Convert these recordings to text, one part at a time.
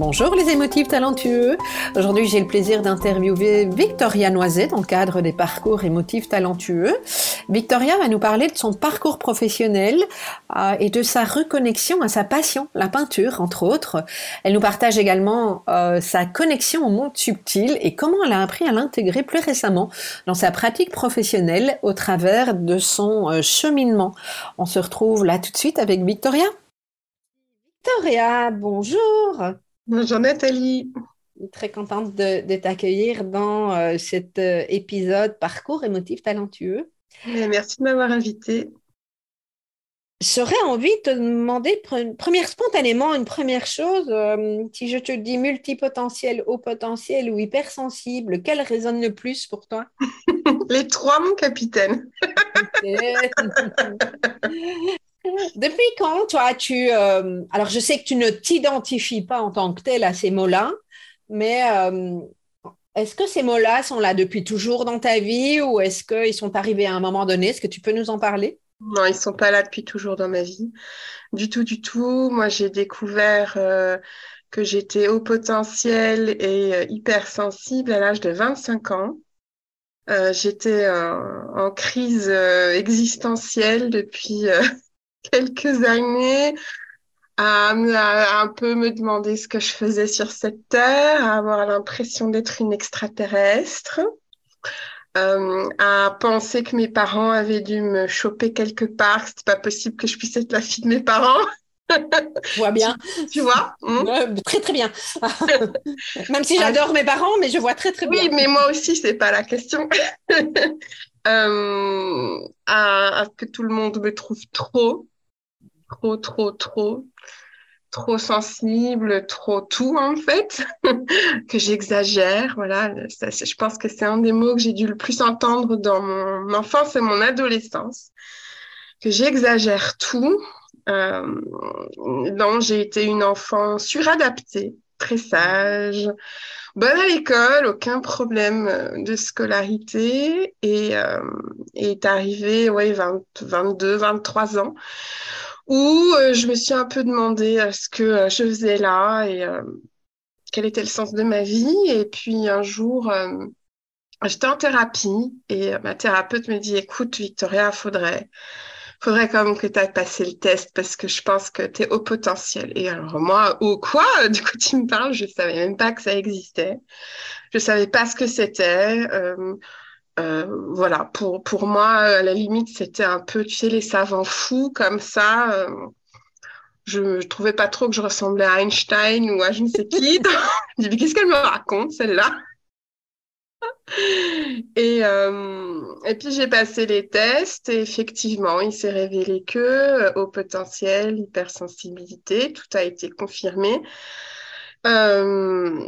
Bonjour les émotifs talentueux. Aujourd'hui, j'ai le plaisir d'interviewer Victoria Noiset dans le cadre des parcours émotifs talentueux. Victoria va nous parler de son parcours professionnel euh, et de sa reconnexion à sa passion, la peinture, entre autres. Elle nous partage également euh, sa connexion au monde subtil et comment elle a appris à l'intégrer plus récemment dans sa pratique professionnelle au travers de son euh, cheminement. On se retrouve là tout de suite avec Victoria. Victoria, bonjour. Bonjour Nathalie. Très contente de, t'accueillir dans euh, cet euh, épisode Parcours émotif talentueux. merci de m'avoir invitée. J'aurais envie de te demander, première spontanément, une première chose. Euh, si je te dis multipotentiel, haut potentiel ou hypersensible, quel résonne le plus pour toi? Les trois, mon capitaine. Depuis quand, toi, tu... Euh, alors, je sais que tu ne t'identifies pas en tant que tel à ces mots-là, mais euh, est-ce que ces mots-là sont là depuis toujours dans ta vie ou est-ce qu'ils sont arrivés à un moment donné? Est-ce que tu peux nous en parler? Non, ils ne sont pas là depuis toujours dans ma vie. Du tout, du tout. Moi, j'ai découvert euh, que j'étais au potentiel et hypersensible à l'âge de 25 ans. j'étais en crise existentielle depuis quelques années à, un peu me demander ce que je faisais sur cette terre, à avoir l'impression d'être une extraterrestre, euh, à penser que mes parents avaient dû me choper quelque part, c'était pas possible que je puisse être la fille de mes parents. Je vois bien. Tu, vois hmm? Très très bien. Même si j'adore mes parents, mais je vois très très bien. Oui, mais moi aussi, c'est pas la question. euh, à, à, que tout le monde me trouve trop trop, trop, trop, trop sensible, trop tout en fait, que j'exagère. Voilà, je pense que c'est un des mots que j'ai dû le plus entendre dans mon enfance et mon adolescence, que j'exagère tout. Euh, donc j'ai été une enfant suradaptée, très sage, bonne à l'école, aucun problème de scolarité et euh, est arrivé ouais 20, 22, 23 ans où euh, je me suis un peu demandé euh, ce que euh, je faisais là et quel était le sens de ma vie. Et puis un jour, j'étais en thérapie et ma thérapeute me dit, écoute, Victoria, faudrait, faudrait quand même que tu ailles passer le test parce que je pense que tu es au potentiel. Et alors moi, ou quoi? Du coup, tu me parles, je savais même pas que ça existait. Je savais pas ce que c'était. Voilà, pour, pour moi, à la limite, c'était un peu, tu sais, les savants fous comme ça. Euh, je ne trouvais pas trop que je ressemblais à Einstein ou à je ne sais qui. je dis, qu'est-ce qu'elle me raconte, celle-là? Et, euh, et puis j'ai passé les tests et effectivement, il s'est révélé que au potentiel, hypersensibilité, tout a été confirmé. Euh,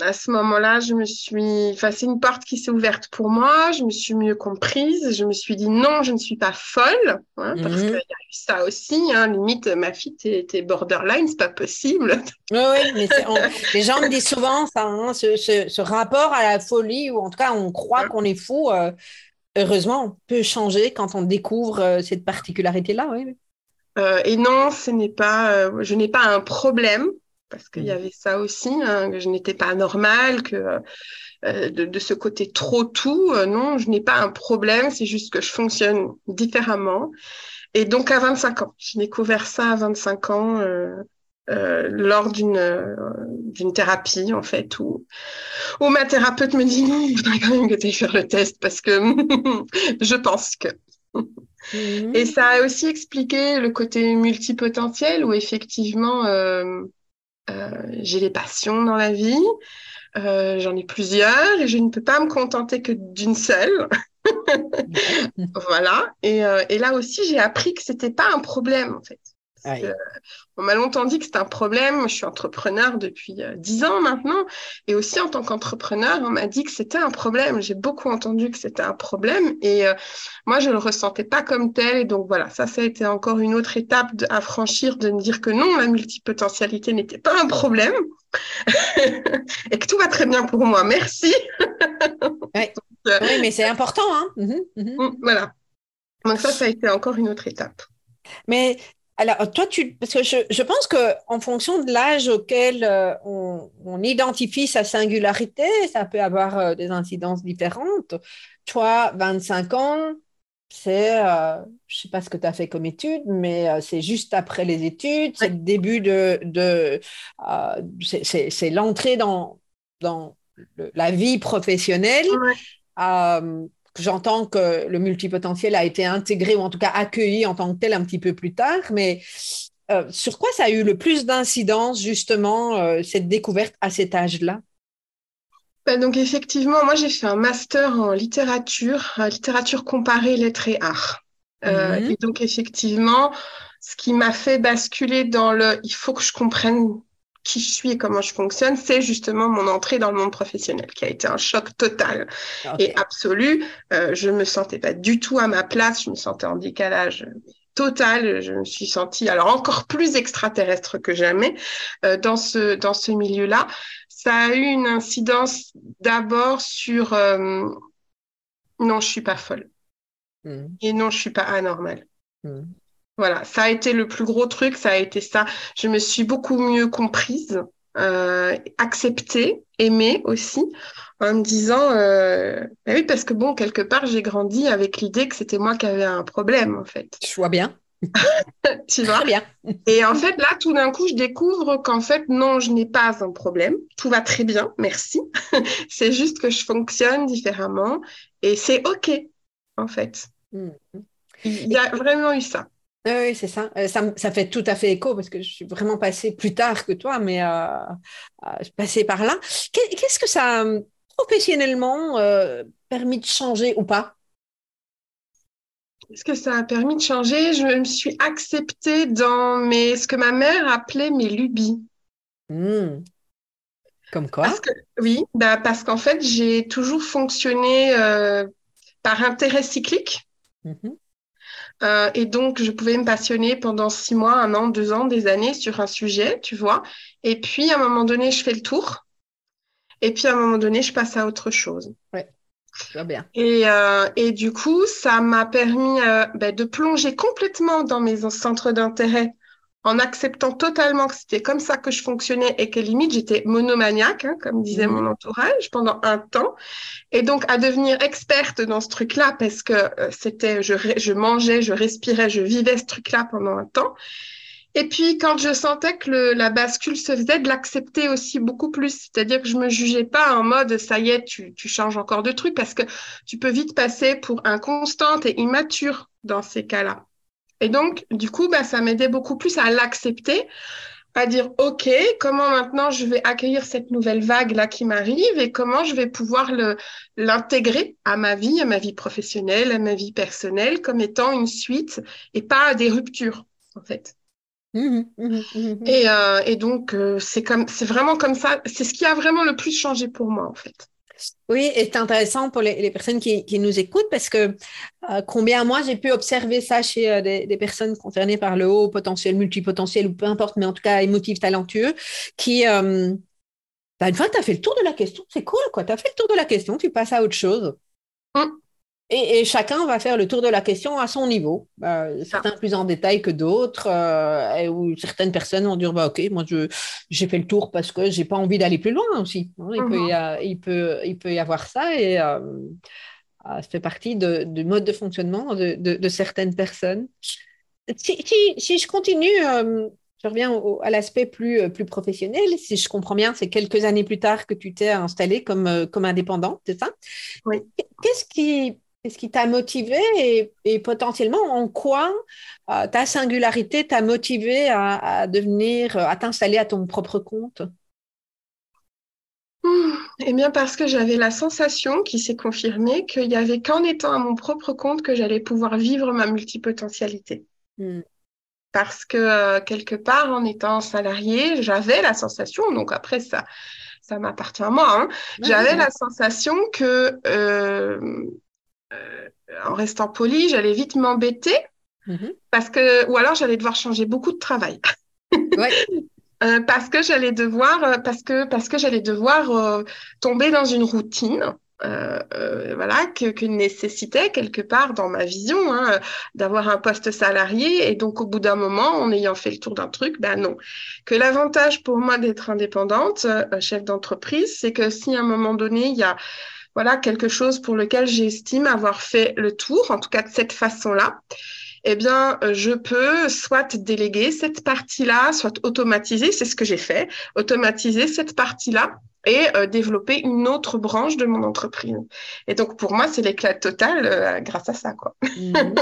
à ce moment-là, je me suis, enfin, c'est une porte qui s'est ouverte pour moi. Je me suis mieux comprise. Je me suis dit non, je ne suis pas folle, hein, parce mhm. qu'il y a eu ça aussi. Hein, limite, ma fille, t'es, borderline, c'est pas possible. Oui, oui, mais les gens me disent souvent ça, hein, ce, ce, rapport à la folie, ou en tout cas, on croit qu'on est fou. Euh, heureusement, on peut changer quand on découvre euh, cette particularité-là. Oui. Euh, et non, ce n'est pas, je n'ai pas un problème parce qu'il y mm. avait ça aussi, hein, que je n'étais pas normale, que euh, de, ce côté trop tout, euh, non, je n'ai pas un problème, c'est juste que je fonctionne différemment. Et donc à 25 ans, j'ai découvert ça à 25 ans, euh, euh, lors d'une d'une thérapie en fait où où ma thérapeute me dit non il faudrait quand même que tu ailles faire le test parce que je pense que mhm. et ça a aussi expliqué le côté multipotentiel où effectivement euh, euh, j'ai des passions dans la vie. Euh, j'en ai plusieurs et je ne peux pas me contenter que d'une seule. Voilà. Et, et là aussi j'ai appris que c'était pas un problème en fait on m'a longtemps dit que c'était un problème. Je suis entrepreneur depuis euh, dix ans maintenant. Et aussi, en tant qu'entrepreneur, on m'a dit que c'était un problème. J'ai beaucoup entendu que c'était un problème. Et euh, moi, je ne le ressentais pas comme tel. Et donc, voilà, ça, ça a été encore une autre étape à franchir de me dire que non, la multipotentialité n'était pas un problème. et que tout va très bien pour moi. Merci. Euh, oui. mais c'est important. Hein. Mhm, mhm. Mm, voilà. Donc ça, ça a été encore une autre étape. Mais alors, toi, tu, parce que je, je pense qu'en fonction de l'âge auquel euh, on, on, identifie sa singularité, ça peut avoir euh, des incidences différentes. Toi, 25 ans, c'est, euh, je ne sais pas ce que tu as fait comme étude, mais c'est juste après les études, c'est le début de, de c'est l'entrée dans, dans la vie professionnelle. J'entends que le multipotentiel a été intégré ou en tout cas accueilli en tant que tel un petit peu plus tard, mais euh, sur quoi ça a eu le plus d'incidence justement euh, cette découverte à cet âge-là? Bah, donc effectivement, moi j'ai fait un master en littérature, littérature comparée, lettres et arts. Euh, mhm. Et donc effectivement, ce qui m'a fait basculer dans le il faut que je comprenne qui je suis et comment je fonctionne, c'est justement mon entrée dans le monde professionnel qui a été un choc total et absolu. Euh, je me sentais pas du tout à ma place, je me sentais en décalage total. Je me suis sentie alors encore plus extraterrestre que jamais euh, dans ce dans ce milieu-là. Ça a eu une incidence d'abord sur euh, non, je suis pas folle mmh. et non, je suis pas anormale. Mmh. Voilà, ça a été le plus gros truc, ça a été ça. Je me suis beaucoup mieux comprise, euh, acceptée, aimée aussi, en me disant, euh, bah oui, parce que bon, quelque part, j'ai grandi avec l'idée que c'était moi qui avais un problème, en fait. Je vois bien. tu vois? Bien. Et en fait, là, tout d'un coup, je découvre qu'en fait, non, je n'ai pas un problème. Tout va très bien, merci. c'est juste que je fonctionne différemment et c'est OK, en fait. Mmh. Il y a vraiment eu ça. Oui, c'est ça. Euh, ça. ça. fait tout à fait écho parce que je suis vraiment passée plus tard que toi, mais euh, euh je suis passée par là. Qu'est-ce que ça a professionnellement euh, permis de changer ou pas? Qu'est-ce que ça a permis de changer? Je me suis acceptée dans mes, ce que ma mère appelait mes lubies. Mmh. Comme quoi? Oui, bah parce qu'en fait, j'ai toujours fonctionné par intérêt cyclique. Mmh euh, et donc, je pouvais me passionner pendant six mois, un an, deux ans, des années sur un sujet, tu vois. Et puis, à un moment donné, je fais le tour. Et puis, à un moment donné, je passe à autre chose. Ouais. Bien. Et, euh, et du coup, ça m'a permis euh, ben, de plonger complètement dans mes centres d'intérêt en acceptant totalement que c'était comme ça que je fonctionnais et que limite j'étais monomaniaque, hein, comme disait mmh. mon entourage, pendant un temps. Et donc à devenir experte dans ce truc-là parce que euh, c'était, je, je mangeais, je respirais, je vivais ce truc-là pendant un temps. Et puis quand je sentais que le, la bascule se faisait, de l'accepter aussi beaucoup plus. C'est-à-dire que je me jugeais pas en mode ça y est, tu, tu changes encore de trucs parce que tu peux vite passer pour inconstante et immature dans ces cas-là. Et donc, du coup, bah, ça m'aidait beaucoup plus à l'accepter, à dire, OK, comment maintenant je vais accueillir cette nouvelle vague-là qui m'arrive et comment je vais pouvoir l'intégrer à ma vie, à ma vie professionnelle, à ma vie personnelle, comme étant une suite et pas des ruptures, en fait. Mmh mmh mmh et, euh, et, donc, euh, c'est comme, c'est vraiment comme ça. C'est ce qui a vraiment le plus changé pour moi, en fait. Oui, c'est intéressant pour les, personnes qui, nous écoutent parce que euh, combien moi j'ai pu observer ça chez euh, des, personnes concernées par le haut potentiel, multipotentiel ou peu importe, mais en tout cas émotif, talentueux, qui, euh, bah, une fois tu as fait le tour de la question, c'est cool, quoi. Tu as fait le tour de la question, tu passes à autre chose. Mmh. Et, chacun va faire le tour de la question à son niveau. Euh, certains plus en détail que d'autres, euh, ou certaines personnes vont dire bah, Ok, moi j'ai fait le tour parce que j'ai pas envie d'aller plus loin aussi. Hein. Il, peut y mhm. il, peut, il peut y avoir ça et euh, ça fait partie de, du mode de fonctionnement de, de, certaines personnes. Si, si, si je continue je reviens à l'aspect plus, euh, plus professionnel. Si je comprends bien, c'est quelques années plus tard que tu t'es installée comme, euh, comme indépendante, c'est ça? Oui. Qu'est-ce qui Qu'est-ce qui t'a motivé et, potentiellement en quoi euh, ta singularité t'a motivé à, devenir, à t'installer à ton propre compte? Eh bien, parce que j'avais la sensation qui s'est confirmée qu'il n'y avait qu'en étant à mon propre compte que j'allais pouvoir vivre ma multipotentialité. Hmm parce que euh, quelque part, en étant salarié, j'avais la sensation, donc après ça, ça m'appartient à moi, hein, j'avais la sensation que euh, euh, en restant poli, j'allais vite m'embêter mm-hmm. parce que, ou alors j'allais devoir changer beaucoup de travail. parce que j'allais devoir, parce que parce que j'allais devoir tomber dans une routine euh, euh, voilà, qu'une nécessité quelque part dans ma vision hein, d'avoir un poste salarié et donc au bout d'un moment, en ayant fait le tour d'un truc, ben non. Que l'avantage pour moi d'être indépendante, euh, chef d'entreprise, c'est que si à un moment donné il y a voilà quelque chose pour lequel j'estime avoir fait le tour, en tout cas de cette façon-là, eh bien, je peux soit déléguer cette partie-là, soit automatiser, c'est ce que j'ai fait, automatiser cette partie-là et euh, développer une autre branche de mon entreprise. Et donc, pour moi, c'est l'éclat total euh, grâce à ça. Quoi. Mhm.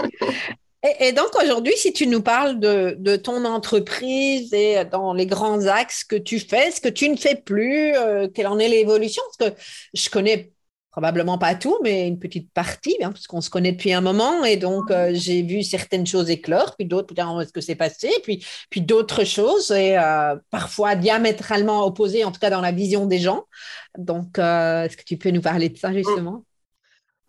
et, donc, aujourd'hui, si tu nous parles de, de, ton entreprise et dans les grands axes que tu fais, ce que tu ne fais plus, euh, quelle en est l'évolution? Parce que je connais probablement pas tout, mais une petite partie, hein, parce qu'on se connaît depuis un moment, et donc euh, j'ai vu certaines choses éclore, puis d'autres, est-ce que c'est passé, puis, puis d'autres choses, et euh, parfois diamétralement opposées, en tout cas dans la vision des gens. Donc, euh, est-ce que tu peux nous parler de ça justement?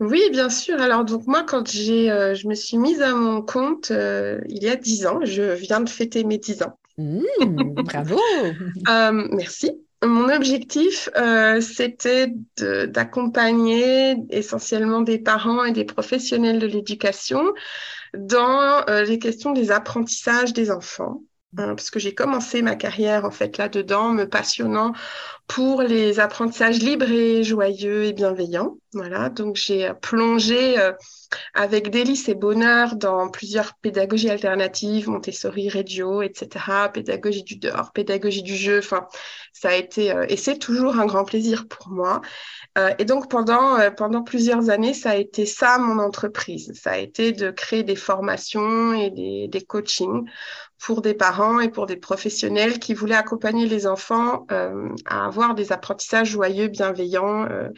Oui, bien sûr. Alors, donc moi, quand j'ai, je me suis mise à mon compte il y a dix ans, je viens de fêter mes dix ans. Mmh, bravo. merci. Mon objectif, euh, c'était d'accompagner essentiellement des parents et des professionnels de l'éducation dans euh, les questions des apprentissages des enfants. Hein, parce que j'ai commencé ma carrière en fait là-dedans, me passionnant pour les apprentissages libres et joyeux et bienveillants. Voilà, donc j'ai plongé euh, avec délice et bonheur dans plusieurs pédagogies alternatives, Montessori, Reggio, etc., pédagogie du dehors, pédagogie du jeu. Enfin, ça a été euh, et c'est toujours un grand plaisir pour moi. Euh, et donc pendant pendant plusieurs années, ça a été ça mon entreprise. Ça a été de créer des formations et des, des coachings pour des parents et pour des professionnels qui voulaient accompagner les enfants euh, à avoir des apprentissages joyeux, bienveillants euh,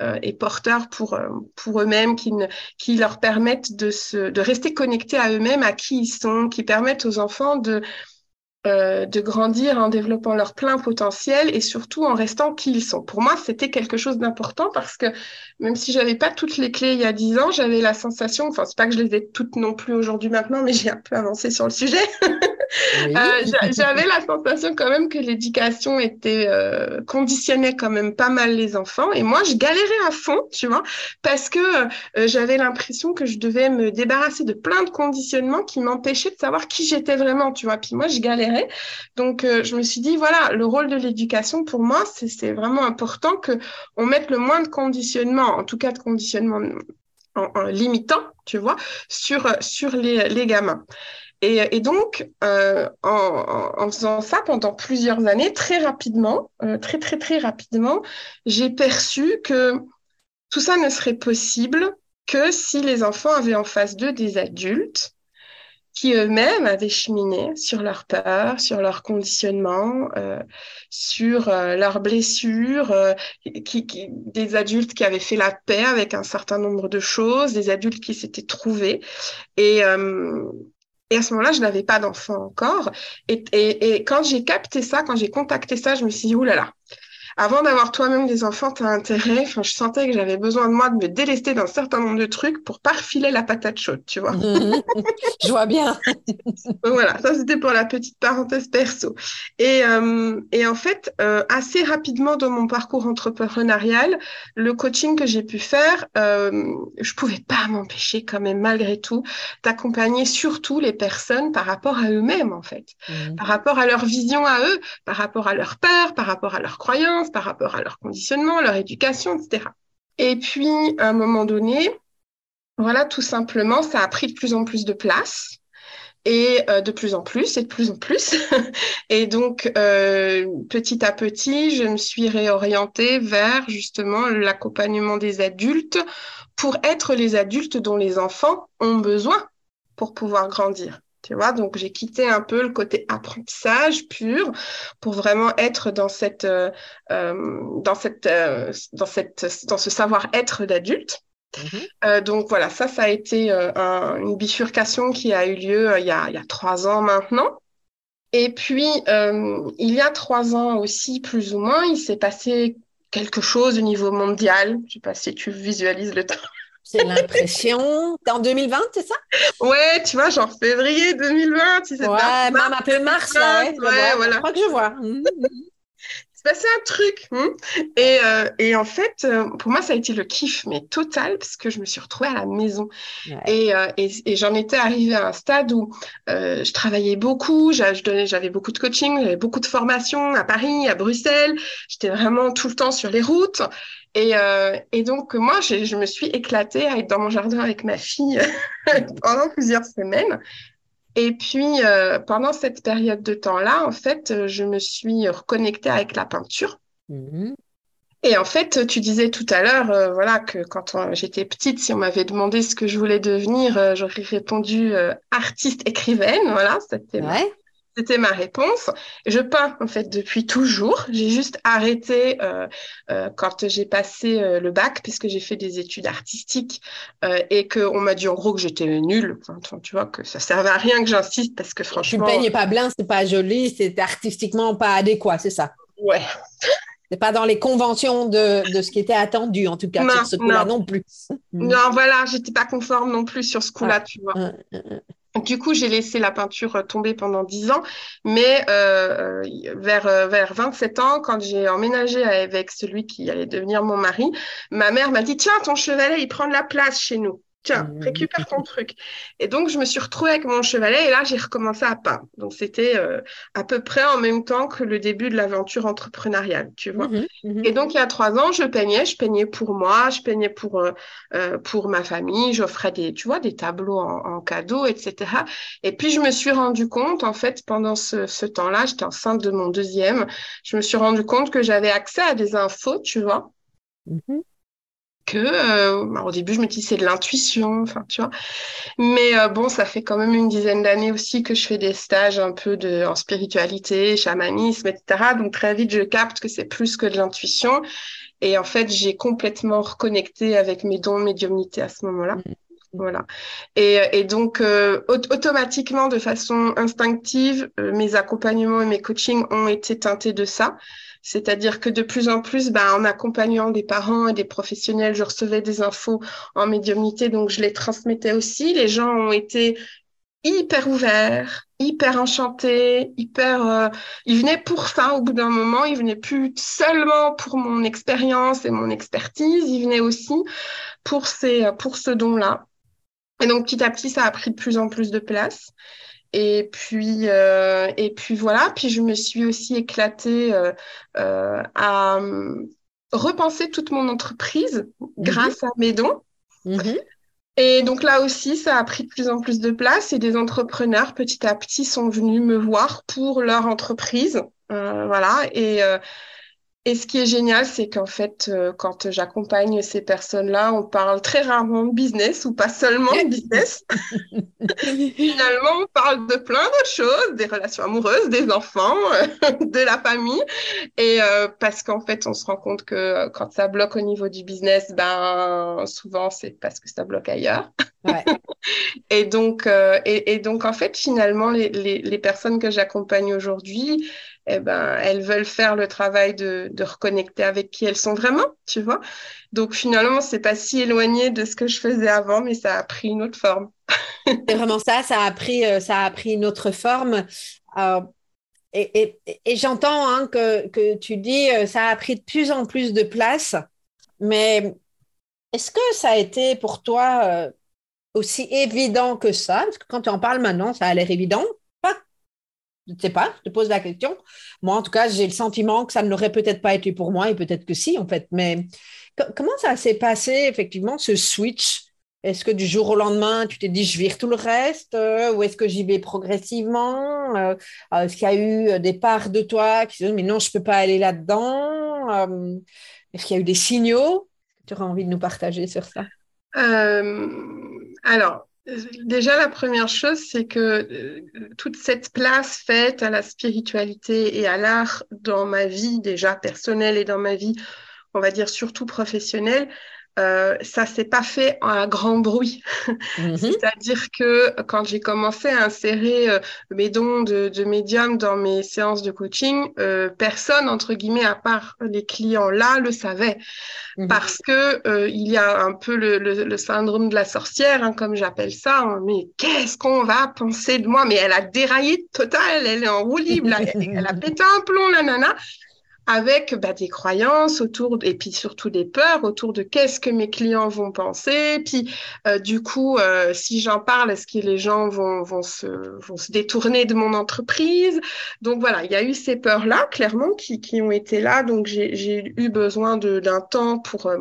euh, et porteurs pour, eux-mêmes, qui, qui leur permettent de, se, de rester connectés à eux-mêmes, à qui ils sont, qui permettent aux enfants de, de grandir en développant leur plein potentiel et surtout en restant qui ils sont. Pour moi, c'était quelque chose d'important parce que même si j'avais pas toutes les clés il y a dix ans, j'avais la sensation, enfin c'est pas que je les ai toutes non plus aujourd'hui maintenant, mais j'ai un peu avancé sur le sujet. Euh, j'avais la sensation quand même que l'éducation était euh, conditionnait quand même pas mal les enfants et moi je galérais à fond, tu vois, parce que euh, j'avais l'impression que je devais me débarrasser de plein de conditionnements qui m'empêchaient de savoir qui j'étais vraiment, tu vois. Puis moi je galérais, donc je me suis dit voilà le rôle de l'éducation pour moi c'est vraiment important que on mette le moins de conditionnements, en tout cas de conditionnements en, limitant, tu vois, sur sur les, les gamins. Et, donc, euh, en, faisant ça pendant plusieurs années, très rapidement, euh, très très très rapidement, j'ai perçu que tout ça ne serait possible que si les enfants avaient en face d'eux des adultes qui eux-mêmes avaient cheminé sur leurs peurs, sur leurs conditionnements, euh, sur leurs blessures, qui, qui, des adultes qui avaient fait la paix avec un certain nombre de choses, des adultes qui s'étaient trouvés. Et, et à ce moment-là, je n'avais pas d'enfant encore. Et, et, et quand j'ai capté ça, quand j'ai contacté ça, je me suis dit, oulala, avant d'avoir toi-même des enfants, tu as intérêt. Enfin, je sentais que j'avais besoin de moi de me délester d'un certain nombre de trucs pour pas refiler la patate chaude, tu vois. Mhm. je vois bien. voilà, ça c'était pour la petite parenthèse perso. Et, euh, et en fait, euh, assez rapidement dans mon parcours entrepreneurial, le coaching que j'ai pu faire, euh, je pouvais pas m'empêcher quand même malgré tout d'accompagner surtout les personnes par rapport à eux-mêmes en fait, mhm. par rapport à leur vision à eux, par rapport à leur peur, par rapport à leurs croyances par rapport à leur conditionnement, leur éducation, etc. Et puis, à un moment donné, voilà, tout simplement, ça a pris de plus en plus de place. et euh, de plus en plus et de plus en plus. et donc, euh, petit à petit, je me suis réorientée vers justement l'accompagnement des adultes pour être les adultes dont les enfants ont besoin pour pouvoir grandir. Tu vois, donc j'ai quitté un peu le côté apprentissage pur pour vraiment être dans cette, euh, dans cette, dans cette, dans ce savoir-être d'adulte. Mhm. Euh, donc voilà, ça, ça a été euh, une bifurcation qui a eu lieu euh, il, y a, il, y a, trois ans maintenant. Et puis, il y a trois ans aussi, plus ou moins, il s'est passé quelque chose au niveau mondial. Je ne sais pas si tu visualises le temps. C'est l'impression. T'es en 2020, c'est ça? Ouais, tu vois, genre février 2020. Si ouais, même un peu mars, là, ouais. voilà. Je crois que je vois. c'est passé un truc. Hein. et, euh, et, en fait, euh, pour moi, ça a été le kiff, mais total, parce que je me suis retrouvée à la maison. Et, euh, et, et j'en étais arrivée à un stade où je travaillais beaucoup, j'avais beaucoup de coaching, j'avais beaucoup de formations à Paris, à Bruxelles. J'étais vraiment tout le temps sur les routes. Et, et donc, moi, je me suis éclatée à être dans mon jardin avec ma fille pendant plusieurs semaines. Et puis, euh, pendant cette période de temps-là, en fait, euh, je me suis reconnectée avec la peinture. Mhm. Et en fait, tu disais tout à l'heure, euh, voilà, que quand j'étais petite, si on m'avait demandé ce que je voulais devenir, j'aurais répondu artiste écrivaine. Voilà, c'était ouais. C'était ma réponse. Je peins en fait depuis toujours. J'ai juste arrêté euh, euh, quand j'ai passé euh, le bac puisque j'ai fait des études artistiques et qu'on m'a dit en gros que j'étais nulle. Enfin, tu vois que ça servait à rien que j'insiste parce que franchement. Tu peignes pas blanc, c'est pas joli, c'est artistiquement pas adéquat, c'est ça. Ouais. C'est pas dans les conventions de, de, ce qui était attendu, en tout cas, sur ce coup-là non. plus. Non, voilà, j'étais pas conforme non plus sur ce coup-là, tu vois. Du coup, j'ai laissé la peinture euh, tomber pendant 10 ans, mais euh, euh, vers, vers 27 ans, quand j'ai emménagé avec celui qui allait devenir mon mari, ma mère m'a dit, tiens, ton chevalet, il prend de la place chez nous. Tiens, mmh. récupère ton truc. Et donc, je me suis retrouvée avec mon chevalet et là, j'ai recommencé à peindre. Donc, c'était euh, à peu près en même temps que le début de l'aventure entrepreneuriale, tu vois. Mmh mmh et donc, il y a trois ans, je peignais. Je peignais pour moi, je peignais pour, euh, euh, pour ma famille. J'offrais des, tu vois, des tableaux en, cadeau, etc. Et puis, je me suis rendu compte, en fait, pendant ce, ce temps-là, j'étais enceinte de mon deuxième, je me suis rendu compte que j'avais accès à des infos, tu vois que euh, bah, au début je me dis c'est de l'intuition enfin tu vois mais euh, bon ça fait quand même une dizaine d'années aussi que je fais des stages un peu de en spiritualité chamanisme etc donc très vite je capte que c'est plus que de l'intuition et en fait j'ai complètement reconnecté avec mes dons médiumnité à ce moment-là mmh. Voilà. Et, et donc, euh, automatiquement, de façon instinctive, mes accompagnements et mes coachings ont été teintés de ça. C'est-à-dire que de plus en plus, bah, en accompagnant des parents et des professionnels, je recevais des infos en médiumnité, donc je les transmettais aussi. Les gens ont été hyper ouverts, hyper enchantés, hyper. Euh, ils venaient pour ça au bout d'un moment. Ils venaient plus seulement pour mon expérience et mon expertise. Ils venaient aussi pour ces pour ce don-là. Et donc petit à petit, ça a pris de plus en plus de place. Et puis, euh, et puis voilà. Puis je me suis aussi éclatée euh, euh, à repenser toute mon entreprise mhm. grâce à mes dons. Mhm. Et donc là aussi, ça a pris de plus en plus de place et des entrepreneurs petit à petit sont venus me voir pour leur entreprise. voilà. Et et ce qui est génial, c'est qu'en fait, euh, quand j'accompagne ces personnes-là, on parle très rarement de business ou pas seulement de business. Finalement, on parle de plein d'autres choses, des relations amoureuses, des enfants, de la famille. Et euh, parce qu'en fait, on se rend compte que quand ça bloque au niveau du business, ben souvent c'est parce que ça bloque ailleurs. et donc, euh, et, donc en fait, finalement, les, les, les personnes que j'accompagne aujourd'hui, eh ben, elles veulent faire le travail de, reconnecter avec qui elles sont vraiment, tu vois. Donc finalement, c'est pas si éloigné de ce que je faisais avant, mais ça a pris une autre forme. c'est vraiment ça, ça a pris, euh, ça a pris une autre forme. Euh, et j'entends hein, que, que, tu dis euh, ça a pris de plus en plus de place, mais est-ce que ça a été pour toi aussi évident que ça? Parce que quand tu en parles maintenant, ça a l'air évident. Je ne sais pas, je te pose la question. Moi, en tout cas, j'ai le sentiment que ça ne l'aurait peut-être pas été pour moi et peut-être que si, en fait. Mais comment ça s'est passé, effectivement, ce switch? Est-ce que du jour au lendemain, tu t'es dit je vire tout le reste ou est-ce que j'y vais progressivement Est-ce qu'il y a eu des parts de toi qui se disent mais non, je ne peux pas aller là-dedans Est-ce qu'il y a eu des signaux? Tu aurais envie de nous partager sur ça? Alors, Déjà, la première chose, c'est que euh, toute cette place faite à la spiritualité et à l'art dans ma vie déjà personnelle et dans ma vie, on va dire surtout professionnelle, euh, ça s'est pas fait à grand bruit. Mhm. C'est-à-dire que quand j'ai commencé à insérer euh, mes dons de, de, médium dans mes séances de coaching, euh, personne, entre guillemets, à part les clients là, le savait. Mhm. Parce que il y a un peu le, le, syndrome de la sorcière, hein, comme j'appelle ça. Hein. mais qu'est-ce qu'on va penser de moi? Mais elle a déraillé total, elle est en roue libre, elle, elle, a pété un plomb, la nana avec bah, des croyances autour, et puis surtout des peurs autour de qu'est-ce que mes clients vont penser. Puis euh, du coup, euh, si j'en parle, est-ce que les gens vont, vont, se, vont se détourner de mon entreprise? Donc voilà, il y a eu ces peurs-là, clairement, qui, qui ont été là. Donc j'ai eu besoin d'un temps pour... Euh,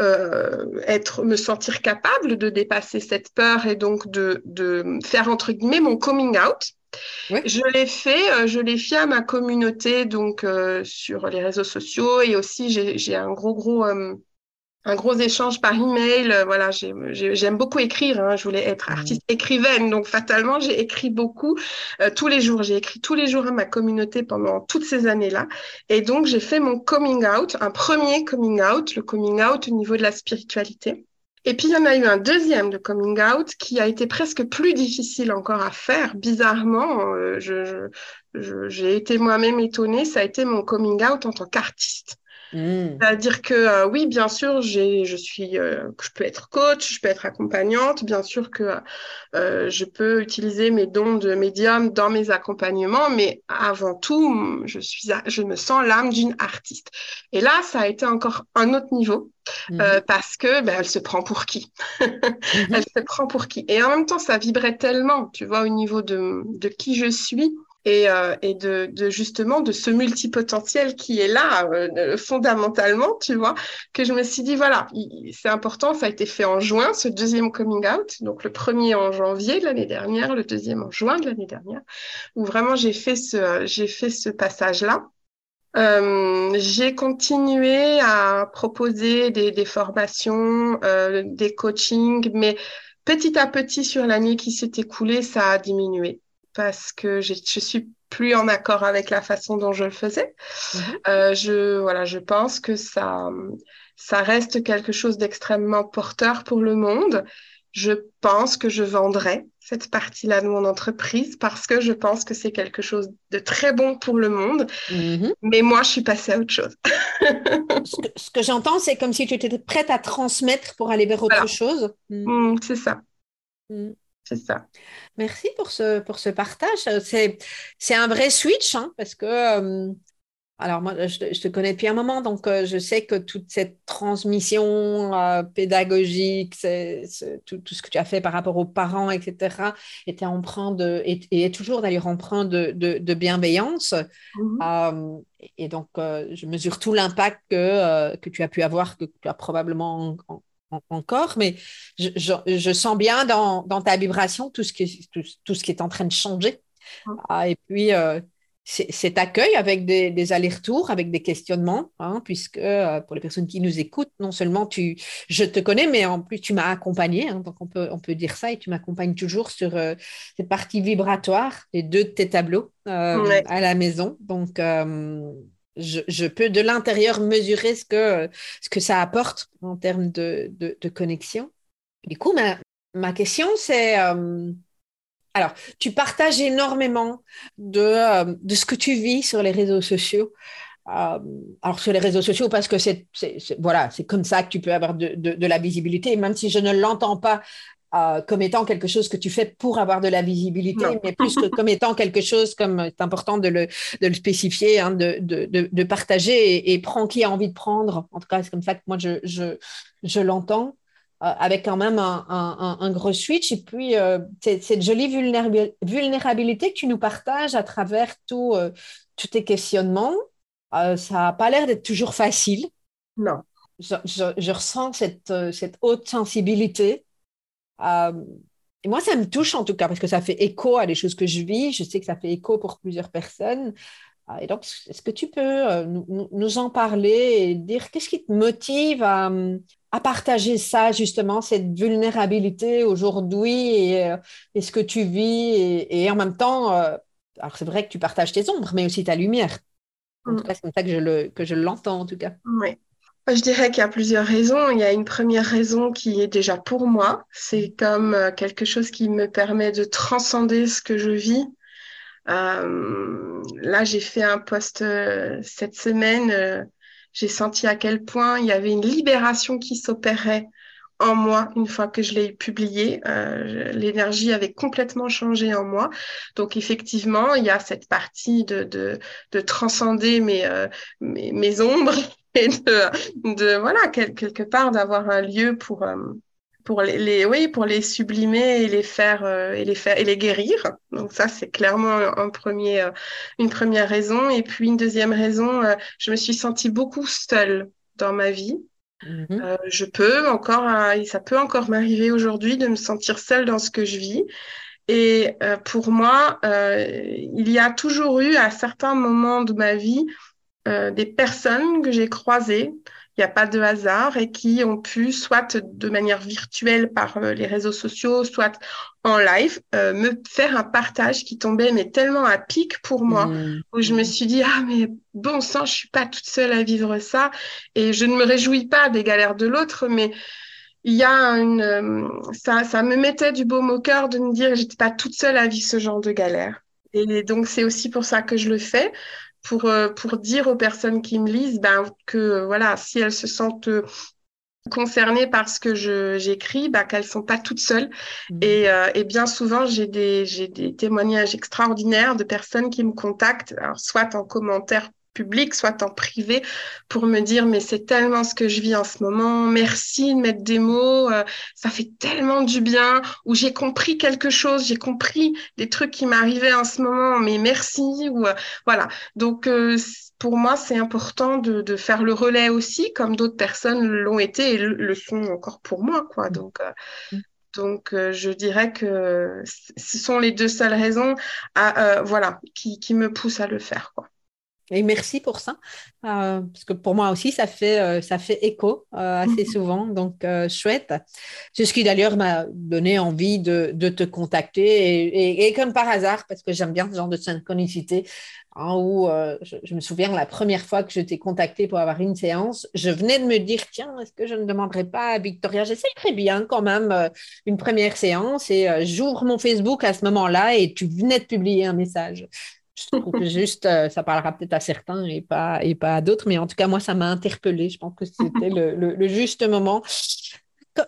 euh, être, me sentir capable de dépasser cette peur et donc de, de faire entre guillemets mon coming out. Je l'ai fait, euh, je l'ai fait à ma communauté donc euh, sur les réseaux sociaux et aussi j'ai un gros gros euh, un gros échange par email. voilà, j'aime beaucoup écrire. Hein, je voulais être artiste écrivaine, donc fatalement j'ai écrit beaucoup tous les jours. J'ai écrit tous les jours à ma communauté pendant toutes ces années-là, et donc j'ai fait mon coming out, un premier coming out, le coming out au niveau de la spiritualité. Et puis, il y en a eu un deuxième de coming out qui a été presque plus difficile encore à faire. Bizarrement, euh, j'ai été moi-même étonnée. Ça a été mon coming out en tant qu'artiste. Hmm. C'est-à-dire que euh, oui, bien sûr, j'ai, je suis, euh, je peux être coach, je peux être accompagnante, bien sûr que euh, je peux utiliser mes dons de médium dans mes accompagnements, mais avant tout, je suis, je me sens l'âme d'une artiste. Et là, ça a été encore un autre niveau. Hmm. parce que ben, elle se prend pour qui? Elle se prend pour qui? Et en même temps, ça vibrait tellement, tu vois, au niveau de, de qui je suis, et, euh, et de, de, justement de ce multipotentiel qui est là euh, fondamentalement, tu vois, que je me suis dit, voilà, c'est important, ça a été fait en juin, ce deuxième coming out, donc le premier en janvier de l'année dernière, le deuxième en juin de l'année dernière, où vraiment j'ai fait ce, j'ai ce passage-là. Euh, j'ai continué à proposer des, des formations, euh, des coachings, mais petit à petit sur l'année qui s'est écoulée, ça a diminué parce que je suis plus en accord avec la façon dont je le faisais. Mhm. Euh, je, voilà, je pense que ça, ça reste quelque chose d'extrêmement porteur pour le monde. Je pense que je vendrai cette partie-là de mon entreprise parce que je pense que c'est quelque chose de très bon pour le monde. Mhm. Mais moi, je suis passée à autre chose. ce que, j'entends, c'est comme si tu étais prête à transmettre pour aller vers autre chose. Mm, c'est ça. C'est ça. Merci pour ce, pour ce partage. C'est, un vrai switch, hein, parce que, euh, alors moi, je, te connais depuis un moment, donc euh, je sais que toute cette transmission euh, pédagogique, tout, tout, ce que tu as fait par rapport aux parents, etc., était empreint de, et, est toujours d'ailleurs empreint de, de, de bienveillance. Mm-hmm. et donc, je mesure tout l'impact que, que tu as pu avoir, que tu as probablement encore, mais je, sens bien dans, ta vibration tout ce, qui, tout, ce qui est en train de changer. Ah, et puis, euh, cet accueil avec des, allers-retours, avec des questionnements, hein, puisque euh, pour les personnes qui nous écoutent, non seulement tu, je te connais, mais en plus tu m'as accompagné, hein, donc on peut, on peut dire ça, et tu m'accompagnes toujours sur euh, cette partie vibratoire, les deux de tes tableaux à la maison. Donc, je, peux de l'intérieur mesurer ce que, ce que ça apporte en termes de, de, connexion. Du coup, ma, ma question, c'est... Euh, alors, tu partages énormément de, euh, de, ce que tu vis sur les réseaux sociaux. Euh, alors, sur les réseaux sociaux, parce que c'est voilà, c'est comme ça que tu peux avoir de, de, de la visibilité. même si je ne l'entends pas euh, comme étant quelque chose que tu fais pour avoir de la visibilité, mais plus que comme étant quelque chose comme c'est important de le, de le spécifier, hein, de, de, de, partager et, prends qui a envie de prendre. En tout cas, c'est comme ça que moi je, je, je l'entends. Euh, avec quand même un, un, un, gros switch et puis euh, cette jolie vulnérabilité que tu nous partages à travers tout, tous tes questionnements. ça n'a pas l'air d'être toujours facile. Non. je, ressens cette, cette, haute sensibilité. Et moi, ça me touche en tout cas parce que ça fait écho à des choses que je vis. Je sais que ça fait écho pour plusieurs personnes. Et donc, est-ce que tu peux nous, nous, en parler et dire qu'est-ce qui te motive à, à partager ça, justement, cette vulnérabilité aujourd'hui et, euh, ce que tu vis. Et, en même temps, euh, alors c'est vrai que tu partages tes ombres, mais aussi ta lumière. En tout mm. cas, c'est comme ça que je, le, que je l'entends, en tout cas. Oui. Je dirais qu'il y a plusieurs raisons. Il y a une première raison qui est déjà pour moi. C'est mm. comme euh, quelque chose qui me permet de transcender ce que je vis. là, j'ai fait un post cette semaine j'ai senti à quel point il y avait une libération qui s'opérait en moi une fois que je l'ai publié. Euh, L'énergie avait complètement changé en moi. Donc effectivement, il y a cette partie de, de, de transcender mes, euh, mes, mes, ombres et de, de voilà, quelque part d'avoir un lieu pour, euh, pour les, oui pour les sublimer et les faire euh, et les faire et les guérir. Donc ça c'est clairement un premier euh, une première raison. Et puis une deuxième raison euh, je me suis sentie beaucoup seule dans ma vie. Mm-hmm. je peux encore ça peut encore m'arriver aujourd'hui de me sentir seule dans ce que je vis. Et pour moi il y a toujours eu à certains moments de ma vie des personnes que j'ai croisées il n'y a pas de hasard et qui ont pu, soit de manière virtuelle par euh, les réseaux sociaux, soit en live, euh, me faire un partage qui tombait mais tellement à pic pour moi, mmh. où je me suis dit, ah mais bon sang, je suis pas toute seule à vivre ça et je ne me réjouis pas des galères de l'autre, mais il y a une, euh, ça, ça me mettait du baume au cœur de me dire, j'étais pas toute seule à vivre ce genre de galère. Et donc, c'est aussi pour ça que je le fais pour, euh, pour dire aux personnes qui me lisent ben, que voilà, si elles se sentent euh, concernées par ce que j'écris, ben, qu'elles sont pas toutes seules. Mmh. Et, euh, et, bien souvent, j'ai des, des témoignages extraordinaires de personnes qui me contactent, alors, soit en commentaire public, soit en privé, pour me dire mais c'est tellement ce que je vis en ce moment, merci de mettre des mots, euh, ça fait tellement du bien, ou j'ai compris quelque chose, j'ai compris des trucs qui m'arrivaient en ce moment, mais merci, ou euh, voilà. Donc euh, pour moi c'est important de, de, faire le relais aussi, comme d'autres personnes l'ont été et le, sont encore pour moi, quoi. Donc mmh. Donc, je dirais que ce sont les deux seules raisons à, voilà, qui, qui me poussent à le faire. Quoi. Et merci pour ça, euh, parce que pour moi aussi, ça fait, euh, ça fait écho euh, assez souvent, donc chouette. C'est ce qui d'ailleurs m'a donné envie de, de te contacter, et, et, comme par hasard, parce que j'aime bien ce genre de synchronicité, hein, où je, je, me souviens la première fois que je t'ai contacté pour avoir une séance, je venais de me dire, tiens, est-ce que je ne demanderais pas à Victoria, j'essaie très bien quand même une première séance, et j'ouvre mon Facebook à ce moment-là, et tu venais de publier un message. Je trouve que juste, euh, ça parlera peut-être à certains et pas, et pas à d'autres, mais en tout cas, moi, ça m'a interpellée. Je pense que c'était le, le, juste moment.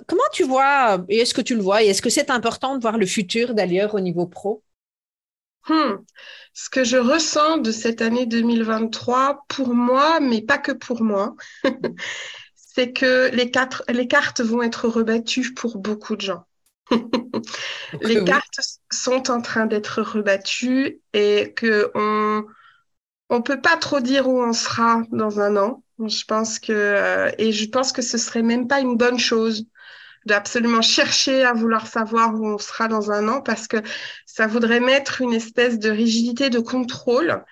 comment tu vois, et est-ce que tu le vois, et est-ce que c'est important de voir le futur d'ailleurs au niveau pro? Hmm. Ce que je ressens de cette année 2023, pour moi, mais pas que pour moi, c'est que les, quatre, les cartes vont être rebattues pour beaucoup de gens. Les cartes sont en train d'être rebattues et que on on peut pas trop dire où on sera dans un an. Je pense que euh, et je pense que ce serait même pas une bonne chose d'absolument chercher à vouloir savoir où on sera dans un an parce que ça voudrait mettre une espèce de rigidité de contrôle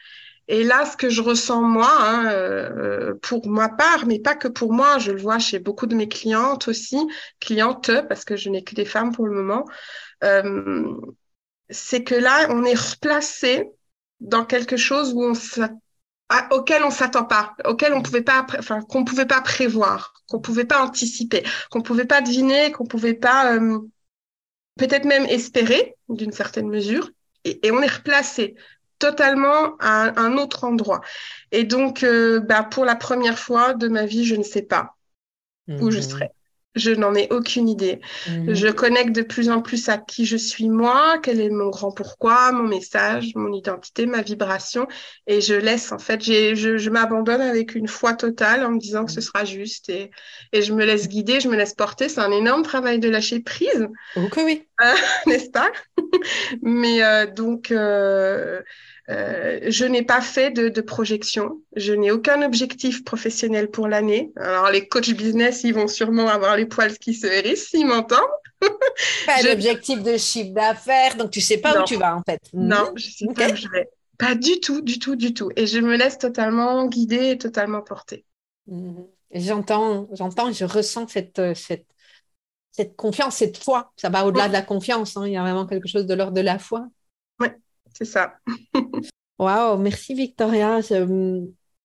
et là, ce que je ressens moi, hein, euh, pour ma part, mais pas que pour moi, je le vois chez beaucoup de mes clientes aussi, clientes, parce que je n'ai que des femmes pour le moment, euh, c'est que là, on est replacé dans quelque chose où on auquel on s'attend pas, auquel on pouvait pas, pouvait pas prévoir, qu'on pouvait pas anticiper, qu'on pouvait pas deviner, qu'on pouvait pas euh, peut-être même espérer d'une certaine mesure, et on est replacé totalement à un autre endroit. Et donc, euh, bah, pour la première fois de ma vie, je ne sais pas où je mhm. serai. Je n'en ai aucune idée. Mhm. Je connecte de plus en plus à qui je suis moi, quel est mon grand pourquoi, mon message, mon identité, ma vibration. Et je laisse, en fait, je, je m'abandonne avec une foi totale en me disant que ce mhm. sera juste et, et je me laisse guider, je me laisse porter. C'est un énorme travail de lâcher prise. Ok, oui. Euh, n'est-ce pas? Mais euh, donc, Euh, je n'ai pas fait de, de projection. Je n'ai aucun objectif professionnel pour l'année. Alors, les coachs business, ils vont sûrement avoir les poils qui se hérissent s'ils m'entendent. Pas d'objectif de chiffre d'affaires, donc tu sais pas où tu vas en fait. Non, je sais pas où je vais. Pas du tout, du tout, du tout. Et je me laisse totalement guider et totalement porter. Mhm. J'entends, j'entends, je ressens cette, euh, cette, cette confiance, cette foi. Ça va au-delà de la confiance. Hein. Il y a vraiment quelque chose de l'ordre de la foi. C'est ça. Waouh, merci Victoria. J'ai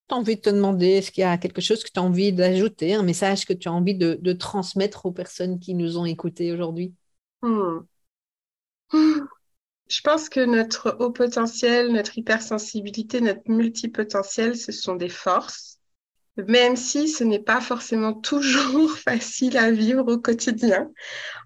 envie de te demander, est-ce qu'il y a quelque chose que tu as envie d'ajouter, un message que tu as envie de, de transmettre aux personnes qui nous ont écoutés aujourd'hui? Hmm. Je pense que notre haut potentiel, notre hypersensibilité, notre multipotentiel, ce sont des forces, même si ce n'est pas forcément toujours facile à vivre au quotidien.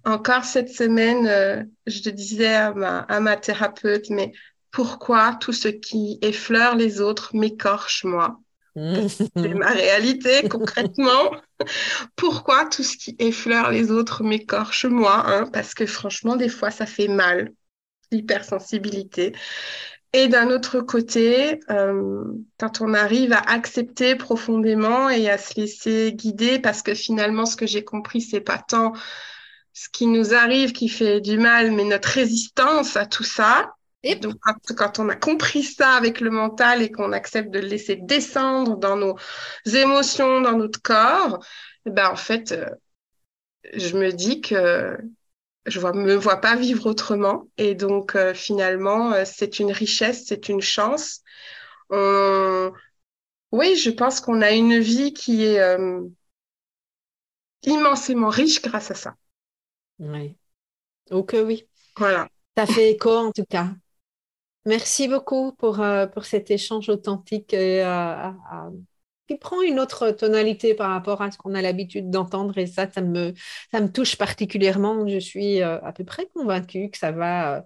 Encore cette semaine, euh, je disais à ma, à ma thérapeute, mais pourquoi tout ce qui effleure les autres m'écorche moi C'est ma réalité concrètement. pourquoi tout ce qui effleure les autres m'écorche moi hein? Parce que franchement, des fois, ça fait mal l'hypersensibilité. Et d'un autre côté, euh, quand on arrive à accepter profondément et à se laisser guider, parce que finalement, ce que j'ai compris, c'est pas tant ce qui nous arrive qui fait du mal, mais notre résistance à tout ça. Et donc, quand, on a compris ça avec le mental et qu'on accepte de le laisser descendre dans nos émotions, dans notre corps, eh ben en fait, euh, je me dis que je ne me vois pas vivre autrement. Et donc, euh, finalement, euh, c'est une richesse, c'est une chance. Oui, je pense qu'on a une vie qui est euh, immensément riche grâce à ça. Oui. Ok, oui. Voilà. Ça fait écho en tout cas. Merci beaucoup pour, pour cet échange authentique et qui prend une autre tonalité par rapport à ce qu'on a l'habitude d'entendre et ça, ça me, ça me touche particulièrement. Je suis euh, à peu près convaincue que ça va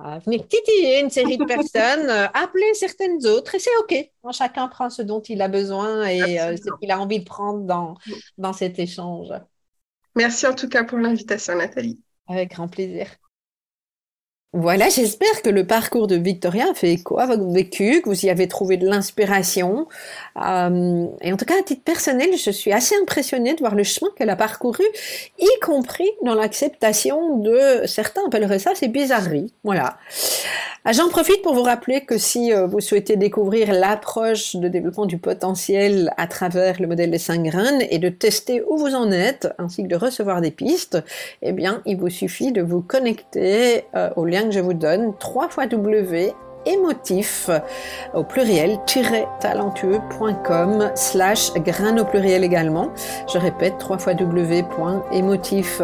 euh, venir titiller une série de personnes, euh, appeler certaines autres et c'est OK. Chacun prend ce dont il a besoin et ce qu'il a envie de prendre dans, dans cet échange. Merci en tout cas pour l'invitation, Nathalie. Avec grand plaisir. Voilà, j'espère que le parcours de Victoria fait écho à votre vécu, que vous y avez trouvé de l'inspiration. Euh, et en tout cas, à titre personnel, je suis assez impressionnée de voir le chemin qu'elle a parcouru, y compris dans l'acceptation de, certains appelleraient ça, ces bizarreries. Voilà. Ah, j'en profite pour vous rappeler que si euh, vous souhaitez découvrir l'approche de développement du potentiel à travers le modèle des cinq graines et de tester où vous en êtes, ainsi que de recevoir des pistes, eh bien, il vous suffit de vous connecter euh, au que je vous donne, 3 fois W émotif au pluriel talentueux.com slash grain au pluriel également. Je répète, 3 fois w.émotif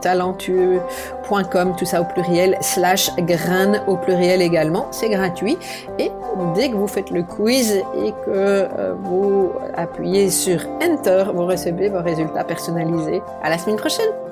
talentueux.com tout ça au pluriel slash grain au pluriel également. C'est gratuit et dès que vous faites le quiz et que euh, vous appuyez sur Enter, vous recevez vos résultats personnalisés. À la semaine prochaine!